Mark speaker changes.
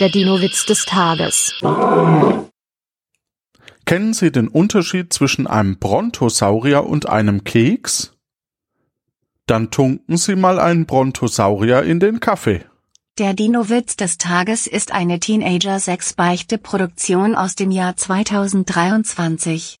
Speaker 1: Der Dino-Witz des Tages.
Speaker 2: Kennen Sie den Unterschied zwischen einem Brontosaurier und einem Keks? Dann tunken Sie mal einen Brontosaurier in den Kaffee.
Speaker 3: Der Dino-Witz des Tages ist eine Teenager-6-Beichte-Produktion aus dem Jahr 2023.